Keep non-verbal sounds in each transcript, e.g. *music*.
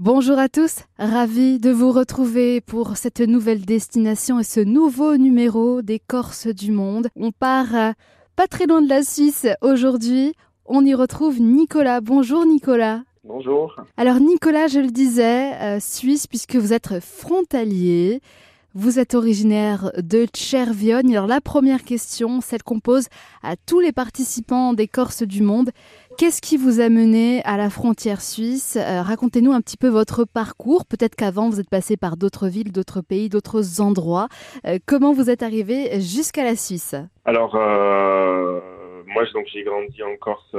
Bonjour à tous, ravi de vous retrouver pour cette nouvelle destination et ce nouveau numéro des Corses du monde. On part euh, pas très loin de la Suisse aujourd'hui. On y retrouve Nicolas. Bonjour Nicolas. Bonjour. Alors Nicolas, je le disais, euh, Suisse puisque vous êtes frontalier. Vous êtes originaire de Chervionne. Alors la première question, celle qu'on pose à tous les participants des Corses du monde, qu'est-ce qui vous a mené à la frontière suisse? Euh, Racontez-nous un petit peu votre parcours. Peut-être qu'avant vous êtes passé par d'autres villes, d'autres pays, d'autres endroits. Euh, comment vous êtes arrivé jusqu'à la Suisse? Alors euh, moi donc j'ai grandi en Corse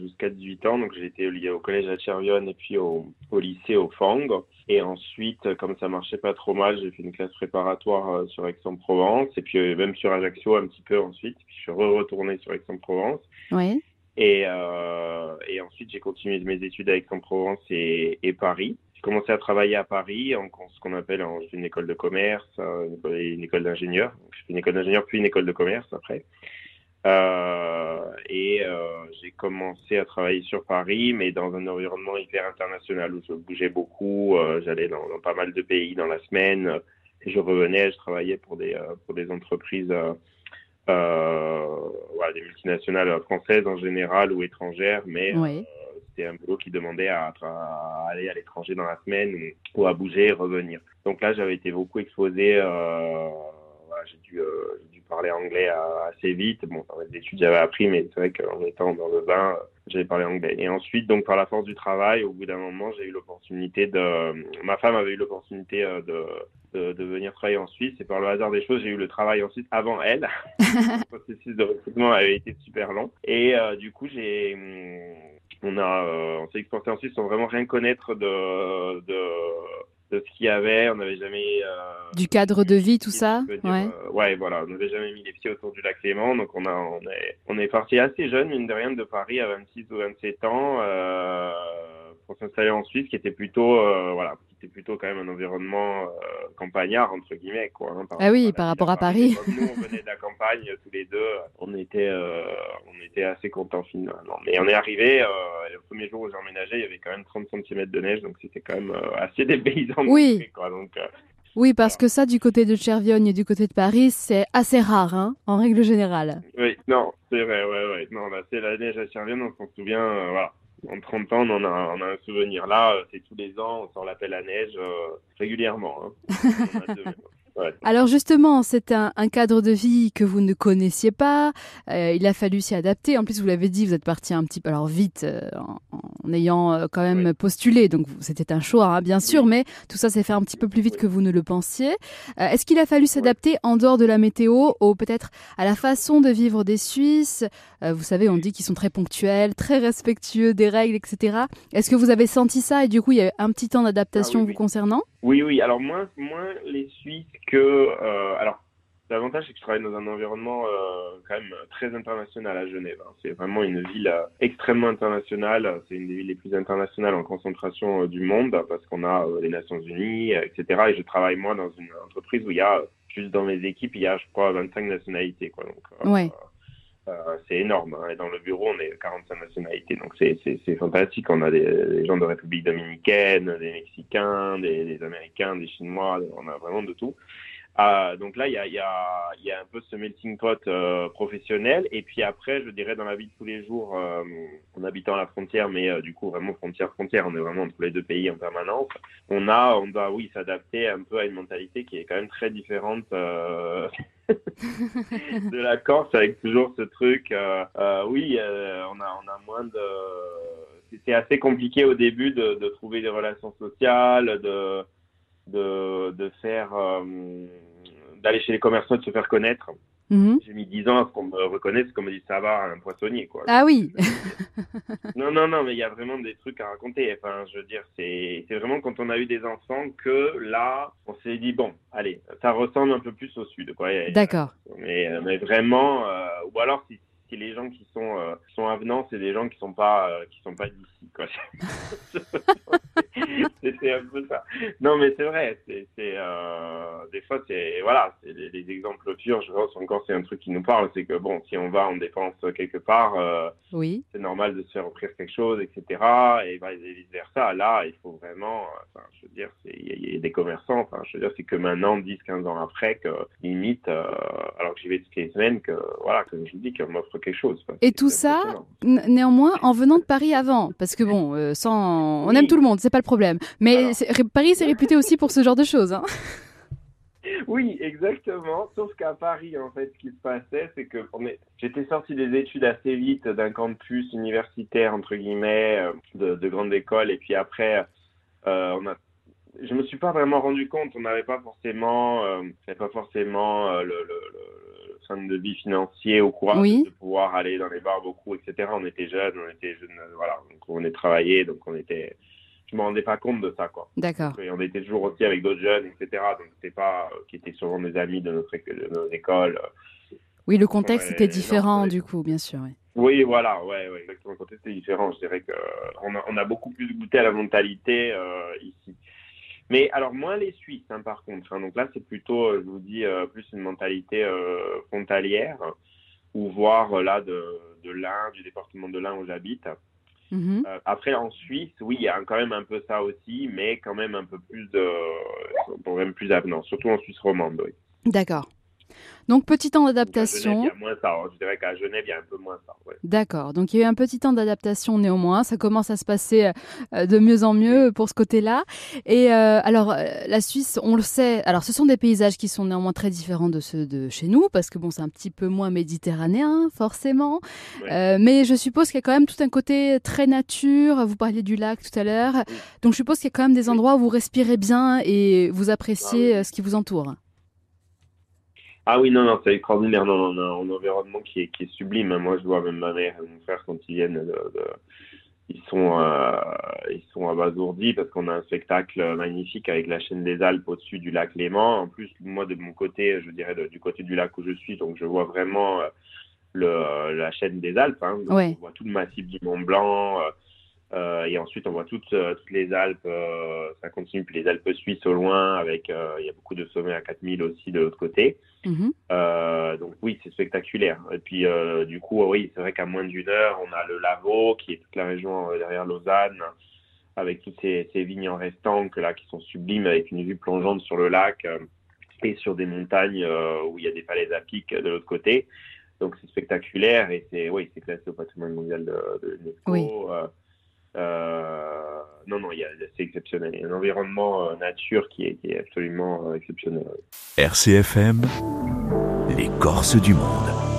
jusqu'à 18 ans, donc j'ai été lié au collège à Chervionne et puis au, au lycée au Fang. Et ensuite, comme ça marchait pas trop mal, j'ai fait une classe préparatoire euh, sur Aix-en-Provence et puis euh, même sur Ajaccio un petit peu ensuite. Puis je suis re-retourné sur Aix-en-Provence. Oui. Et, euh, et ensuite, j'ai continué mes études à Aix-en-Provence et, et Paris. J'ai commencé à travailler à Paris en ce qu'on appelle en, une école de commerce, une école d'ingénieur. J'ai fait une école d'ingénieur puis une école de commerce après. Euh, et euh, j'ai commencé à travailler sur Paris, mais dans un environnement hyper international où je bougeais beaucoup. Euh, j'allais dans, dans, pas mal de pays dans la semaine. Et je revenais, je travaillais pour des, pour des entreprises, voilà, des multinationales françaises en général ou étrangères, mais oui. c'était un boulot qui demandait à, à aller à l'étranger dans la semaine ou, à bouger et revenir. Donc là, j'avais été beaucoup exposé. J'ai dû, parler anglais assez vite. Bon, dans les études, j'avais appris, mais c'est vrai qu'en étant dans le bain, j'avais parlé anglais. Et ensuite, donc, par la force du travail, au bout d'un moment, j'ai eu l'opportunité de, ma femme avait eu l'opportunité de, de, de, venir travailler en Suisse. Et par le hasard des choses, j'ai eu le travail en Suisse avant elle. *laughs* le processus de recrutement avait été super long. Et euh, du coup, j'ai, on a, euh, on s'est exporté en Suisse sans vraiment rien connaître de, de de ce qu'il y avait. On n'avait jamais. Euh, du cadre de vie, tout ça dire, Ouais. Euh, ouais, voilà. On n'avait jamais mis les pieds autour du lac Léman. Donc, on, a, on, est, on est parti assez jeune, mine de rien, de Paris à 26 ou 27 ans euh, pour s'installer en Suisse, qui était plutôt. Euh, voilà, qui était plutôt quand même un environnement euh, campagnard, entre guillemets. Quoi, hein, par ah oui, par rapport à Paris. Paris. nous, on venait de la campagne tous les deux. On était, euh, on était assez contents finalement. Mais on est arrivé, le premier jour où j'ai emménagé, il y avait quand même 30 cm de neige. Donc, c'était quand même assez dépaysant. Oui. Quoi, donc, oui, parce que ça, du côté de Chervionne et du côté de Paris, c'est assez rare, hein, en règle générale. Oui, non, c'est vrai, ouais, ouais. Non, là, c'est la neige à Chervionne, on s'en souvient, euh, voilà. En 30 ans, on en a, on a un souvenir. Là, c'est tous les ans, on sort l'appel à neige euh, régulièrement. Hein. *laughs* Ouais. Alors justement, c'est un, un, cadre de vie que vous ne connaissiez pas. Euh, il a fallu s'y adapter. En plus, vous l'avez dit, vous êtes parti un petit peu alors vite euh, en, en, ayant euh, quand même postulé. Donc c'était un choix, hein, bien sûr, mais tout ça s'est fait un petit peu plus vite que vous ne le pensiez. Est-ce qu'il a fallu s'adapter en dehors de la météo, ou peut-être à la façon de vivre des Suisses? Vous savez, on dit qu'ils sont très ponctuels, très respectueux des règles, etc. Est-ce que vous avez senti ça? Et du coup, il y a eu un petit temps d'adaptation ah, oui, vous concernant? Oui, oui. Alors moins, moins les Suisses que euh, alors l'avantage c'est que je travaille dans un environnement euh, quand même très international à Genève. Hein. C'est vraiment une ville euh, extrêmement internationale. C'est une des villes les plus internationales en concentration du monde parce qu'on a les Nations Unies, etc. Et je travaille moi dans une entreprise où il y a juste dans mes équipes il y a je crois 25 nationalités quoi. Donc ouais. C'est énorme. Hein. Et dans le bureau, on est 45 nationalités. Donc, c'est fantastique. On a des, gens de République dominicaine, des Mexicains, des, des Américains, des Chinois. On a vraiment de tout. Euh, donc là, il y a, y, a, y a un peu ce melting pot euh, professionnel. Et puis après, je dirais dans la vie de tous les jours, euh, en habitant à la frontière, mais euh, du coup vraiment frontière-frontière, on est vraiment entre les deux pays en permanence. On a, on doit, oui, s'adapter un peu à une mentalité qui est quand même très différente euh, *laughs* de la Corse, avec toujours ce truc. oui, on a, on a moins de. C'est assez compliqué au début de, de trouver des relations sociales, de de, de faire euh, d'aller chez les commerçants de se faire connaître. -hmm. J'ai mis 10 ans à ce qu'on me reconnaisse comme dit ça va un poissonnier quoi. Ah oui. *laughs* non non non mais il y a vraiment des trucs à raconter. Enfin je veux dire c'est c'est vraiment quand on a eu des enfants que là on s'est dit bon allez ça ressemble un peu plus au sud quoi. D'accord. Mais mais vraiment euh, ou alors si si les gens qui sont euh, sont avenants c'est des gens qui sont pas euh, qui sont pas d'ici quoi. *laughs* c'est un peu ça. Non, mais c'est vrai. C'est, euh, des fois, c'est voilà, c'est les, exemples purs. Je pense encore, c'est un truc qui nous parle, c'est que bon, si on va, on dépense quelque part. Oui. C'est normal de se faire offrir quelque chose, etc. Et, bah, vice versa. Là, il faut vraiment. Enfin, je veux dire, il y, a des commerçants. Enfin, je veux dire, c'est que maintenant, 10, 15 ans après, que limite, alors que j'y vais toutes les semaines, que voilà, comme je vous dis, qu'on m'offre quelque chose. Et tout ça, néanmoins, en venant de Paris avant, parce que bon, euh, sans, on aime tout le monde, c'est pas le problème. Mais Paris, c'est réputé aussi pour ce genre de choses. Hein. *laughs* Oui, exactement. Sauf qu'à Paris, en fait, ce qui se passait, c'est que j'étais sorti des études assez vite d'un campus universitaire, entre guillemets, euh, de, de grande école. Et puis après, euh, on a je me suis pas vraiment rendu compte. On n'avait pas forcément, euh, pas forcément euh, le, le, le, centre de vie financier au courage de pouvoir aller dans les bars beaucoup, etc. On était jeunes, on était jeunes, voilà, donc on est travaillé, donc on était. Je me rendais pas compte de ça, quoi. D'accord. Et on était toujours aussi avec d'autres jeunes, etc. Donc c'était pas euh, qui étaient souvent des amis de notre de nos écoles. Oui, le contexte était différent du coup, bien sûr. Oui. Oui, voilà, ouais, ouais, exactement. Le contexte était différent. Je dirais que on a, on a beaucoup plus goûté à la mentalité euh, ici. Mais alors moins les Suisses, hein, par contre. Hein. Donc là, c'est plutôt, euh, je vous dis, euh, plus une mentalité euh, frontalière, ou voir là de, de l'Ain, du département de l'Ain où j'habite. Mm-hmm. après, en Suisse, oui, il y a quand même un peu ça aussi, mais quand même un peu plus de, même plus avenant, surtout en Suisse romande. Oui. D'accord. Donc, petit temps d'adaptation. Il y a moins ça. Hein. Je dirais qu'à Genève, il y a un peu moins ça. D'accord. Donc, il y a eu un petit temps d'adaptation néanmoins. Ça commence à se passer euh, de mieux en mieux pour ce côté-là. Et euh, alors, euh, la Suisse, on le sait. Alors, ce sont des paysages qui sont néanmoins très différents de ceux de chez nous, parce que bon, c'est un petit peu moins méditerranéen, forcément. mais je suppose qu'il y a quand même tout un côté très nature. Vous parliez du lac tout à l'heure. Donc, je suppose qu'il y a quand même des endroits où vous respirez bien et vous appréciez ah ce qui vous entoure. Ah oui, non, non, c'est extraordinaire. Non, on a un environnement qui est, qui est sublime. Moi, je vois même ma mère et mon frère quand ils viennent, de, ils sont, euh, ils sont abasourdis parce qu'on a un spectacle magnifique avec la chaîne des Alpes au-dessus du lac Léman. En plus, moi, de mon côté, je dirais du côté du lac où je suis, donc je vois vraiment euh, le, la chaîne des Alpes. Hein. On voit tout le massif du Mont Blanc. Euh, euh, et ensuite, on voit toutes, euh, toutes les Alpes, euh, ça continue, puis les Alpes suisses au loin, avec il y a beaucoup de sommets à 4000 aussi de l'autre côté. Mhm. donc oui, c'est spectaculaire. Et puis du coup, oui, c'est vrai qu'à moins d'une heure, on a le Lavaux, qui est toute la région derrière Lausanne, avec toutes ces, ces vignes en restant là, qui sont sublimes, avec une vue plongeante sur le lac et sur des montagnes où il y a des falaises à pic de l'autre côté. Donc c'est spectaculaire et c'est oui, c'est classé au patrimoine mondial de, de l'UNESCO. Euh, non, non, c'est exceptionnel. Il y a un environnement euh, nature qui est, qui est absolument euh, exceptionnel. RCFM, les Corses du monde.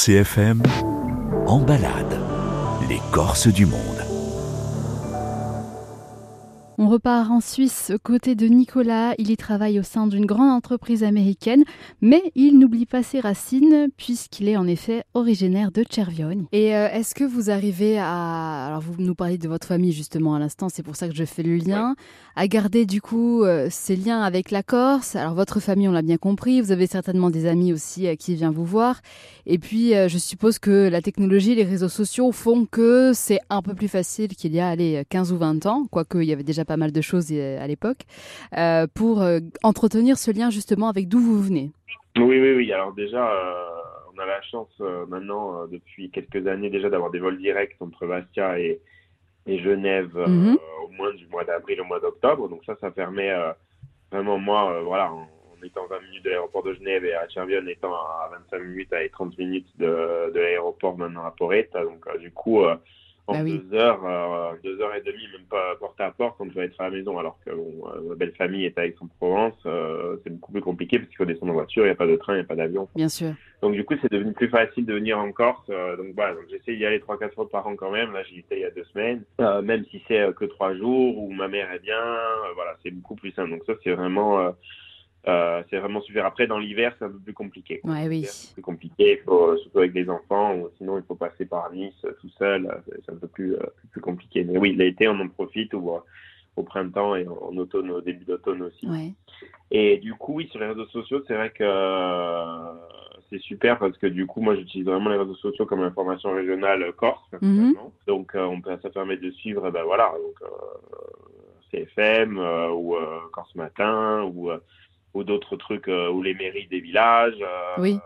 RCFM en balade. Les Corses du monde. On repart en Suisse aux côtés de Nicolas. Il y travaille au sein d'une grande entreprise américaine, mais il n'oublie pas ses racines puisqu'il est en effet originaire de Cherviogne. Et euh, est-ce que vous arrivez à... Alors vous nous parlez de votre famille justement à l'instant, c'est pour ça que je fais le lien, à garder du coup euh, ces liens avec la Corse? Alors votre famille, on l'a bien compris, vous avez certainement des amis aussi euh, qui viennent vous voir. Et puis je suppose que la technologie, les réseaux sociaux font que c'est un peu plus facile qu'il y a allez, 15 ou 20 ans, quoique il y avait déjà pas mal de choses euh, à l'époque, euh, pour euh, entretenir ce lien justement avec d'où vous venez. Oui, oui, oui. Alors déjà, on a la chance maintenant, depuis quelques années déjà, d'avoir des vols directs entre Bastia et, et Genève mhm. au moins du mois d'avril au mois d'octobre. Donc ça, ça permet vraiment, moi, voilà, en, étant 20 minutes de l'aéroport de Genève et à Chervion étant à 25 minutes à 30 minutes de, de l'aéroport maintenant à Porretta. Donc du coup, en bah deux heures, euh, deux heures et demie, même pas porte à porte, quand je vais être à la maison. Alors que euh, ma belle famille est à Aix-en-Provence, euh, c'est beaucoup plus compliqué parce qu'il faut descendre en voiture, il n'y a pas de train, il n'y a pas d'avion. Bien sûr. Donc du coup, c'est devenu plus facile de venir en Corse. donc voilà, donc j'essaie d'y aller trois quatre fois par an quand même. Là, j'y étais il y a deux semaines, même si c'est que trois jours où ma mère est bien. voilà, c'est beaucoup plus simple. Donc ça, c'est vraiment euh, c'est vraiment super. Après, dans l'hiver, c'est un peu plus compliqué. Ouais, oui. C'est plus compliqué, faut, surtout avec des enfants, ou sinon il faut passer par Nice euh, tout seul. Euh, c'est un peu plus, plus, compliqué. Mais oui, l'été, on en profite, ou au printemps et en automne, au début d'automne aussi. Ouais. Et du coup, oui, sur les réseaux sociaux, c'est vrai que c'est super parce que du coup, moi, j'utilise vraiment les réseaux sociaux comme information régionale corse. Mm Donc, on peut, ça permet de suivre, ben voilà, donc, CFM ou Corse Matin ou ou d'autres trucs euh, ou les mairies des villages. Euh, oui.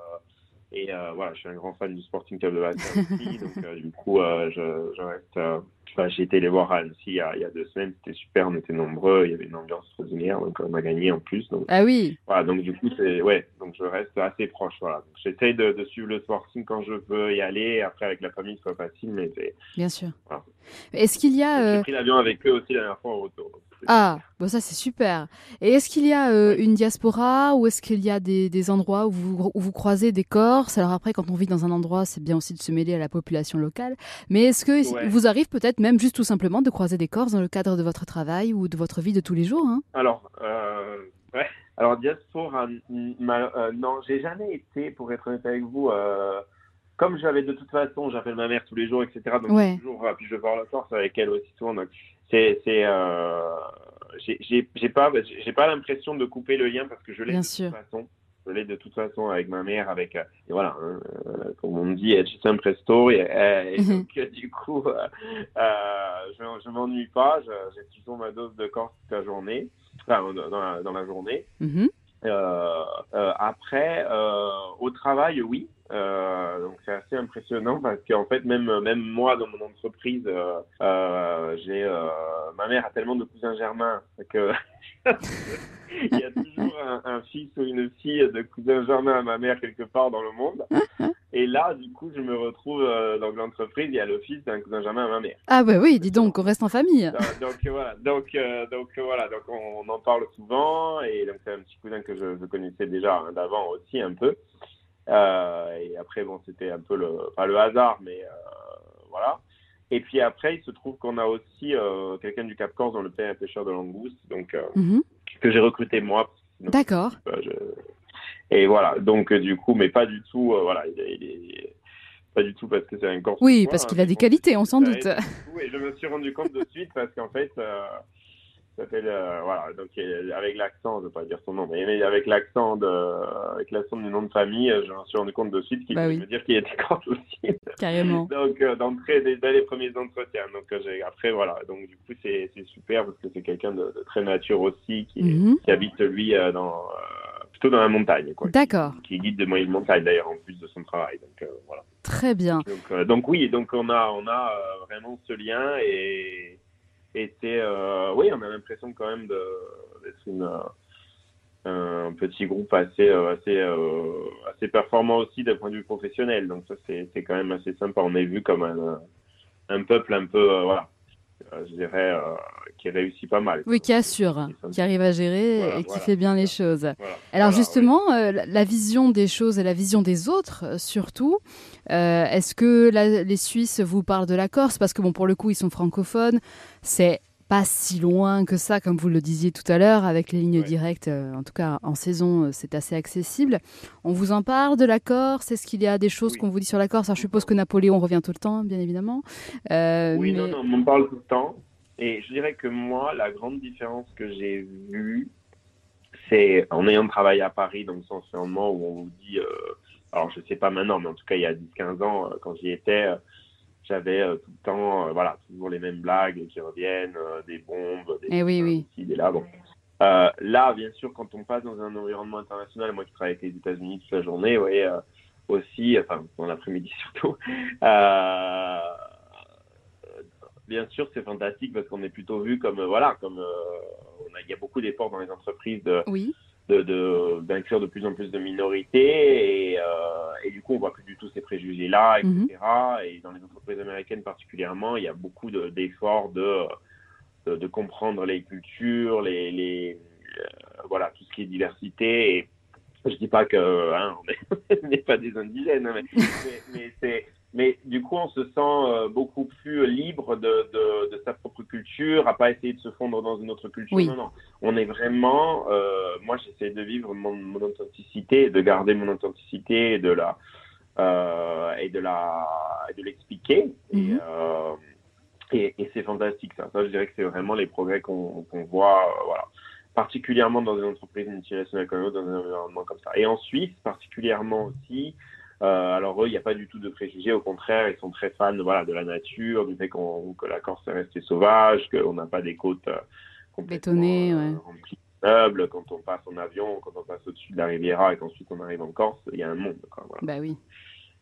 Et euh, voilà, je suis un grand fan du Sporting Club de Bastia aussi, donc du coup, je, je, reste. J'ai été les voir à Annecy il y, a, il y a deux semaines, c'était super, on était nombreux, il y avait une ambiance extraordinaire, donc on a gagné en plus. Donc, ah oui. Voilà, donc du coup, c'est ouais, donc je reste assez proche. Voilà, j'essaye de, de, suivre le Sporting quand je peux y aller. Après, avec la famille, c'est pas facile, mais c'est. Bien sûr. Est-ce qu'il y a. J'ai pris l'avion avec eux aussi la dernière fois au retour. Ah, bon ça c'est super. Et est-ce qu'il y a euh, une diaspora ou est-ce qu'il y a des, des endroits où vous, où vous, croisez des Corses? Alors après, quand on vit dans un endroit, c'est bien aussi de se mêler à la population locale. Mais est-ce que vous arrive peut-être même juste tout simplement de croiser des Corses dans le cadre de votre travail ou de votre vie de tous les jours hein Alors, euh, ouais. Alors diaspora, euh, non, j'ai jamais été, pour être honnête avec vous. Euh, comme j'avais de toute façon, j'appelle ma mère tous les jours, etc. Donc toujours, puis je vais voir la Corse avec elle aussi souvent. Donc c'est c'est euh, j'ai pas j'ai pas l'impression de couper le lien parce que je l'ai de toute façon je l'ai de toute façon avec ma mère avec euh, et voilà hein, euh, comme on dit ci un presto et, et mhm. donc du coup euh, je je m'ennuie pas j'ai toujours ma dose de corps toute la journée enfin dans la, dans la journée mhm. après au travail oui euh, donc c'est assez impressionnant parce qu'en fait même même moi dans mon entreprise euh, euh, j'ai ma mère a tellement de cousins germains que *laughs* il y a toujours un, un, fils ou une fille de cousin germain à ma mère quelque part dans le monde. Et là du coup je me retrouve dans l'entreprise il y a le fils d'un cousin germain à ma mère. Ah bah oui dis donc on reste en famille. Donc, voilà. Donc donc voilà. Donc on, en parle souvent. Et donc c'est un petit cousin que je, je connaissais déjà hein, d'avant aussi un peu et après, bon, c'était un peu le, pas le hasard, mais euh, voilà. Et puis après, il se trouve qu'on a aussi euh, quelqu'un du Cap Corse dans le pays pêcheur de langoustes, donc mhm. que j'ai recruté moi. D'accord. Et voilà, donc du coup, mais pas du tout, voilà, il pas du tout parce que c'est un Corse. Oui, parce qu'il a des qualités, on s'en doute. Oui, je me suis rendu compte de suite parce qu'en fait, s'appelle euh, voilà donc avec l'accent je vais pas dire son nom mais avec l'accent de avec l'accent du nom de famille je me suis rendu compte de suite qu'il bah veut dire qu'il était corse aussi. Carrément. *laughs* Donc euh, d'entrée dès, les premiers entretiens. Donc euh, j'ai après voilà. Donc du coup c'est super parce que c'est quelqu'un de, très nature aussi qui, mhm. qui habite lui dans plutôt dans la montagne quoi. D'accord. Qui, guide de moyenne montagne d'ailleurs en plus de son travail. Donc voilà. Très bien. Donc, donc oui donc on a on a vraiment ce lien et était, euh, oui, on a l'impression quand même d'être euh, un petit groupe assez, euh, assez, assez performant aussi d'un point de vue professionnel. Donc ça, c'est quand même assez sympa. On est vu comme un, un peuple un peu, voilà, je dirais, qui réussit pas mal. Oui, qui assure, qui arrive à gérer et qui fait bien les choses. Alors justement, la vision des choses et la vision des autres, surtout, est-ce que les Suisses vous parlent de la Corse? Parce que bon, pour le coup, ils sont francophones. C'est pas si loin que ça, comme vous le disiez tout à l'heure, avec les lignes directes, euh, en tout cas en saison, euh, c'est assez accessible. On vous en parle de la Corse Est-ce qu'il y a des choses qu'on vous dit sur la Corse Alors, Je suppose que Napoléon revient tout le temps, bien évidemment. Euh, oui, non, non, on en parle tout le temps. Et je dirais que moi, la grande différence que j'ai vue, c'est en ayant travaillé à Paris, dans le sens où on vous dit, alors je sais pas maintenant, mais en tout cas il y a 10-15 ans, quand j'y étais, j'avais euh, tout le temps, euh, voilà, toujours les mêmes blagues qui reviennent, euh, des bombes, des, eh oui, oui. Ici, là. Bon. là, bien sûr, quand on passe dans un environnement international, moi qui travaille avec les États-Unis toute la journée, vous voyez, aussi, enfin, dans l'après-midi *laughs* surtout, bien sûr, c'est fantastique parce qu'on est plutôt vu comme, voilà, comme, il y a beaucoup d'efforts dans les entreprises de. Oui de d'inclure de, plus en plus de minorités et, euh, et, du coup on voit plus du tout ces préjugés là etc mhm. et dans les entreprises américaines particulièrement il y a beaucoup d'efforts de, de, de, comprendre les cultures les, les euh, voilà tout ce qui est diversité et je dis pas que hein, on *laughs* n'est pas des indigènes hein, mais, mais c'est mais du coup, on se sent euh, beaucoup plus libre de, de, de, sa propre culture, à pas essayer de se fondre dans une autre culture. Non, non. On est vraiment. Euh, moi, j'essaie de vivre mon, mon, authenticité, de garder mon authenticité et de la euh, et de la de l'expliquer. Et, mhm. euh, et, et c'est fantastique ça. Ça, je dirais que c'est vraiment les progrès qu'on voit. Voilà particulièrement dans une entreprise multinationale comme nous, dans un environnement comme ça. Et en Suisse, particulièrement aussi, euh, alors eux, il n'y a pas du tout de préjugés, au contraire, ils sont très fans voilà, de la nature, du fait qu'on, que la Corse est restée sauvage, qu'on n'a pas des côtes euh, complètement euh, remplies de meubles. Quand on passe en avion, quand on passe au-dessus de la Riviera et qu'ensuite on arrive en Corse, il y a un monde. Quoi, voilà. Bah oui.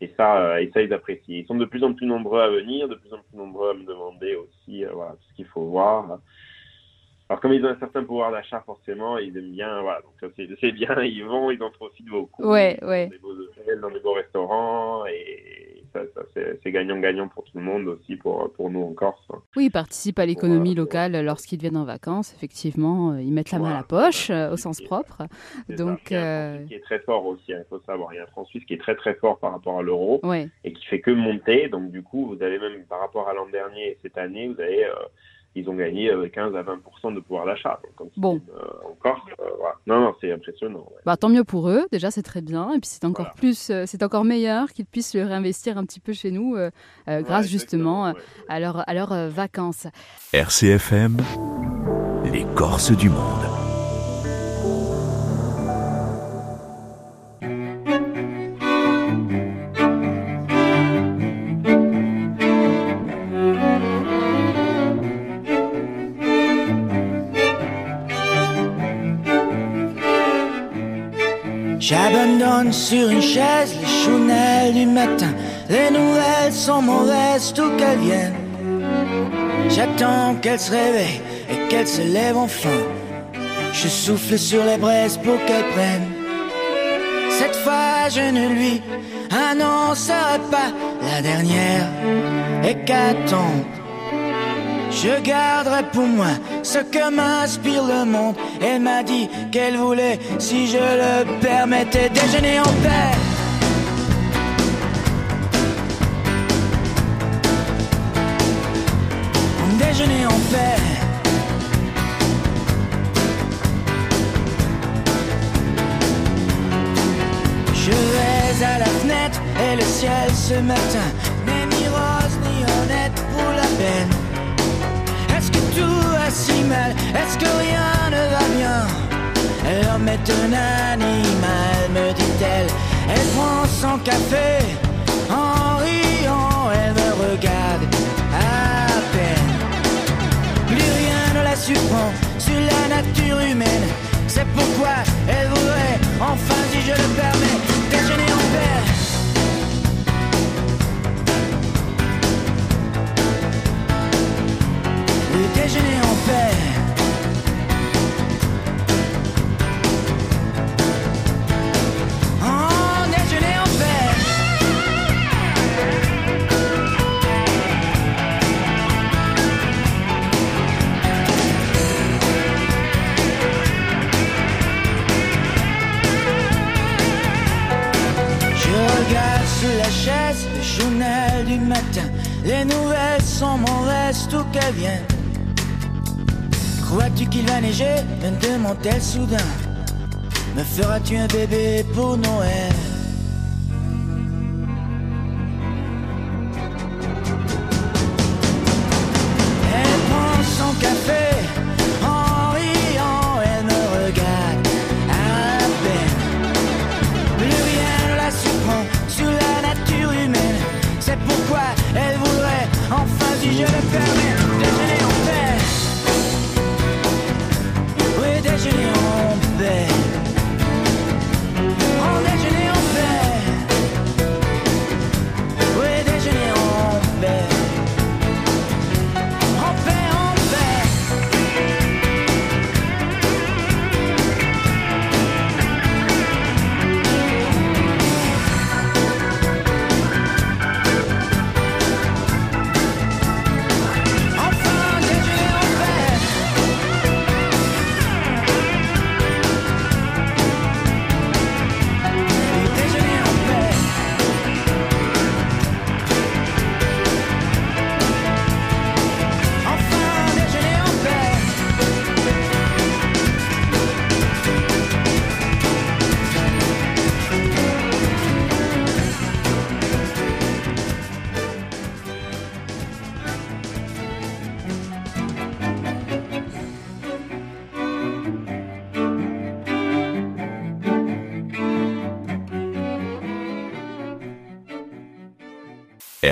Et ça, et ça, ils apprécient. Ils sont de plus en plus nombreux à venir, de plus en plus nombreux à me demander aussi voilà, ce qu'il faut voir. Alors, comme ils ont un certain pouvoir d'achat, forcément, ils aiment bien, voilà, donc c'est bien, *laughs* ils vont, ils en profitent beaucoup. Ouais, ouais. Dans des beaux hôtels, dans des beaux restaurants, et ça, ça c'est gagnant-gagnant pour tout le monde aussi, pour, pour nous en Corse. Oui, ils participent à l'économie locale lorsqu'ils viennent en vacances, effectivement, euh, ils mettent la main à la poche, euh, au sens propre. Donc, il y a un euh, qui est très fort aussi, hein, il faut savoir, il y a un franc suisse qui est très très fort par rapport à l'euro, et qui fait que monter, donc du coup, vous avez même, par rapport à l'an dernier et cette année, vous avez ils ont gagné 15 euh, à 20 de pouvoir d'achat. Bon. Euh, encore, euh, non, non, c'est impressionnant. Bah, tant mieux pour eux, déjà c'est très bien, et puis c'est encore plus, c'est encore meilleur qu'ils puissent le réinvestir un petit peu chez nous, grâce justement à, à leurs vacances. RCFM, les Corses du monde. Sur une chaise les chounelles du matin. Les nouvelles sont mauvaises, tout qu'elles viennent. J'attends qu'elle se réveille et qu'elle se lève enfin. Je souffle sur les braises pour qu'elle prenne. Cette fois, je ne lui annoncerai pas la dernière hécatombe. Je garderai pour moi ce que m'inspire le monde. Elle m'a dit qu'elle voulait, si je le permettais, déjeuner en paix. Déjeuner en paix. Je vais à la fenêtre et le ciel ce matin n'est ni rose ni honnête pour la peine si mal Est-ce que rien ne va bien? L'homme est un animal, me dit-elle. Elle prend son café en riant, elle me regarde à peine. Plus rien ne la surprend sur la nature humaine. C'est pourquoi elle voudrait, enfin si je le permets, déjeuner en paix. Qu'il va neiger Me demande-t-elle soudain. Me feras-tu un bébé pour Noël?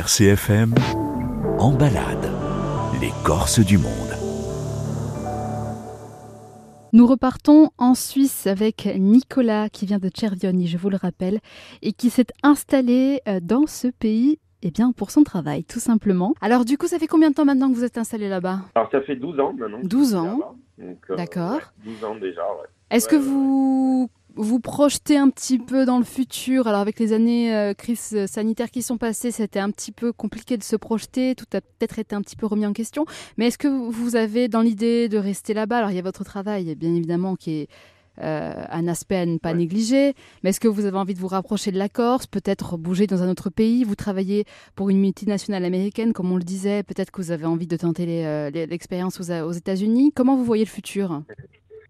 RCFM en balade. Les Corses du monde. Nous repartons en Suisse avec Nicolas qui vient de Cervioni, je vous le rappelle, et qui s'est installé euh, dans ce pays eh bien, pour son travail, tout simplement. Alors, du coup, ça fait combien de temps maintenant que vous êtes installé là-bas? Alors, ça fait 12 ans maintenant. que 12 je suis ans. euh, D'accord. ouais, 12 ans déjà, ouais. Est-ce Ouais, que ouais, vous vous projetez un petit peu dans le futur Alors, avec les années euh, crise sanitaire qui sont passées, c'était un petit peu compliqué de se projeter. Tout a peut-être été un petit peu remis en question. Mais est-ce que vous avez dans l'idée de rester là-bas? Alors, il y a votre travail, bien évidemment, qui est euh, un aspect à ne pas Ouais. négliger. Mais est-ce que vous avez envie de vous rapprocher de la Corse, peut-être bouger dans un autre pays? Vous travaillez pour une multinationale américaine, comme on le disait. Peut-être que vous avez envie de tenter euh, l'expérience aux, aux États-Unis. Comment vous voyez le futur?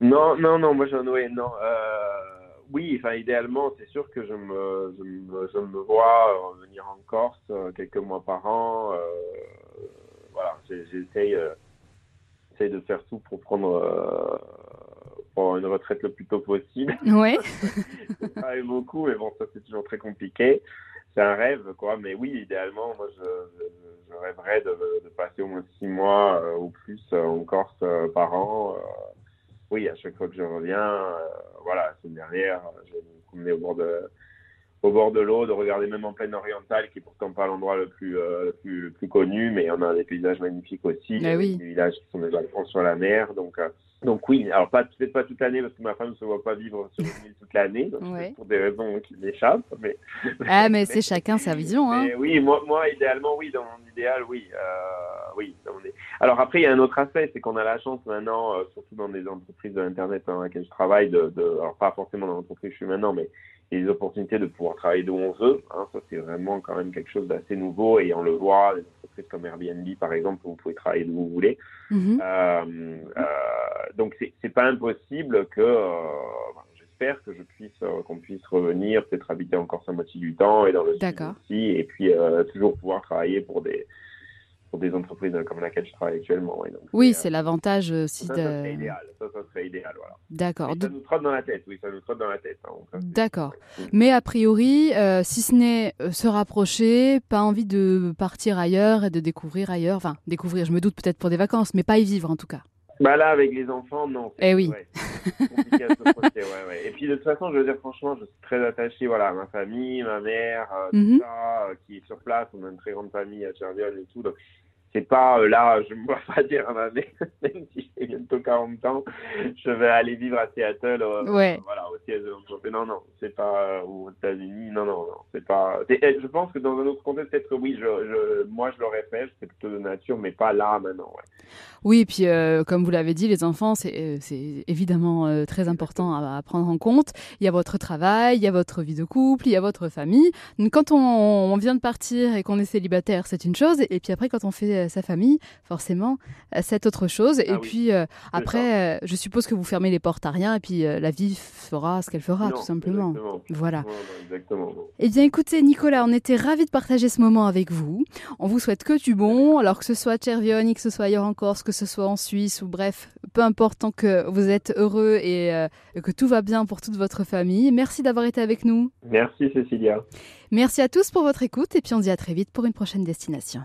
Non, non, non, moi j'en ouais, non. Euh, oui, enfin idéalement, c'est sûr que je me, je me, je me vois venir en Corse euh, quelques mois par an. euh, voilà, j'essaye, euh, j'essaye de faire tout pour prendre, euh, pour une retraite le plus tôt possible. *laughs* Ouais. *laughs* travaille beaucoup, mais bon, ça c'est toujours très compliqué. C'est un rêve, quoi. Mais oui, idéalement, moi, je, je, rêverais de, de passer au moins six mois ou plus en Corse par an. Euh. oui, à chaque fois que je reviens, euh, voilà, la semaine dernière, je vais me promener au bord de au bord de l'eau, de regarder même en plaine orientale, qui est pourtant pas l'endroit le plus, euh, le plus le plus connu, mais on a des paysages magnifiques aussi, Ah oui. des villages qui sont des balcons sur la mer, donc euh, donc oui, alors pas peut-être pas toute l'année parce que ma femme ne se voit pas vivre sur une île toute l'année, donc Ouais. c'est pour des raisons qui m'échappent. Mais Ah, mais c'est chacun sa vision. Hein. oui, moi, moi idéalement oui, dans mon idéal oui, euh, oui. dans mon- Alors après il y a un autre aspect, c'est qu'on a la chance maintenant, euh, surtout dans des entreprises de l'internet dans lesquelles je travaille, de, de alors pas forcément dans l'entreprise où je suis maintenant, mais des opportunités de pouvoir travailler d'où on veut. Hein, ça c'est vraiment quand même quelque chose d'assez nouveau et on le voit, des entreprises comme Airbnb par exemple, où vous pouvez travailler d'où vous voulez. Mhm. Euh, euh, donc c'est pas impossible que euh, ben, j'espère que je puisse euh, qu'on puisse revenir peut-être habiter encore sa moitié du temps et dans le sud D'accord. aussi et puis euh, toujours pouvoir travailler pour des pour des entreprises comme laquelle je travaille actuellement donc Oui, c'est, l'avantage euh, aussi ça, ça serait de. idéal ça ça serait idéal voilà D'accord. De- ça nous trotte dans la tête oui ça nous trotte dans la tête hein, D'accord. ouais. Mais a priori, euh, si ce n'est euh, se rapprocher, pas envie de partir ailleurs et de découvrir ailleurs. Enfin, découvrir, je me doute peut-être pour des vacances, mais pas y vivre en tout cas. Bah là, avec les enfants, non. Eh oui. ouais, c'est compliqué à se projeter, ouais, ouais. Et puis de toute façon, je veux dire, franchement, je suis très attaché voilà, à ma famille, ma mère, euh, Mhm. tout ça, euh, qui est sur place. On a une très grande famille à Cherviol et tout. Donc, c'est pas euh, là, je ne vois pas dire, ah, *laughs* même si j'ai bientôt 40 ans, je vais aller vivre à Seattle, euh, ouais. voilà, au siège de Non, non, c'est pas euh, aux États-Unis. Non, non, non, c'est pas. Eh, je pense que dans un autre contexte, peut-être oui, je, je, moi je l'aurais fait, c'est plutôt de nature, mais pas là maintenant. Ouais. Oui, et puis comme vous l'avez dit, les enfants, c'est évidemment très important à, à, prendre en compte. Il y a votre travail, il y a votre vie de couple, il y a votre famille. Quand on, on vient de partir et qu'on est célibataire, c'est une chose, et puis après, quand on fait sa famille, forcément, euh, c'est autre chose. et Ah oui, puis euh, après, euh, je suppose que vous fermez les portes à rien et puis euh, la vie fera ce qu'elle fera, Non, tout simplement. exactement. Voilà. Exactement. Eh bien, écoutez, Nicolas, on était ravis de partager ce moment avec vous. On vous souhaite que du bon, alors que ce soit à Chervioni, que ce soit ailleurs en Corse, que ce soit en Suisse, ou bref, peu importe, tant que vous êtes heureux et euh, que tout va bien pour toute votre famille. Merci d'avoir été avec nous. Merci Cécilia. Merci à tous pour votre écoute et puis on se dit à très vite pour une prochaine destination.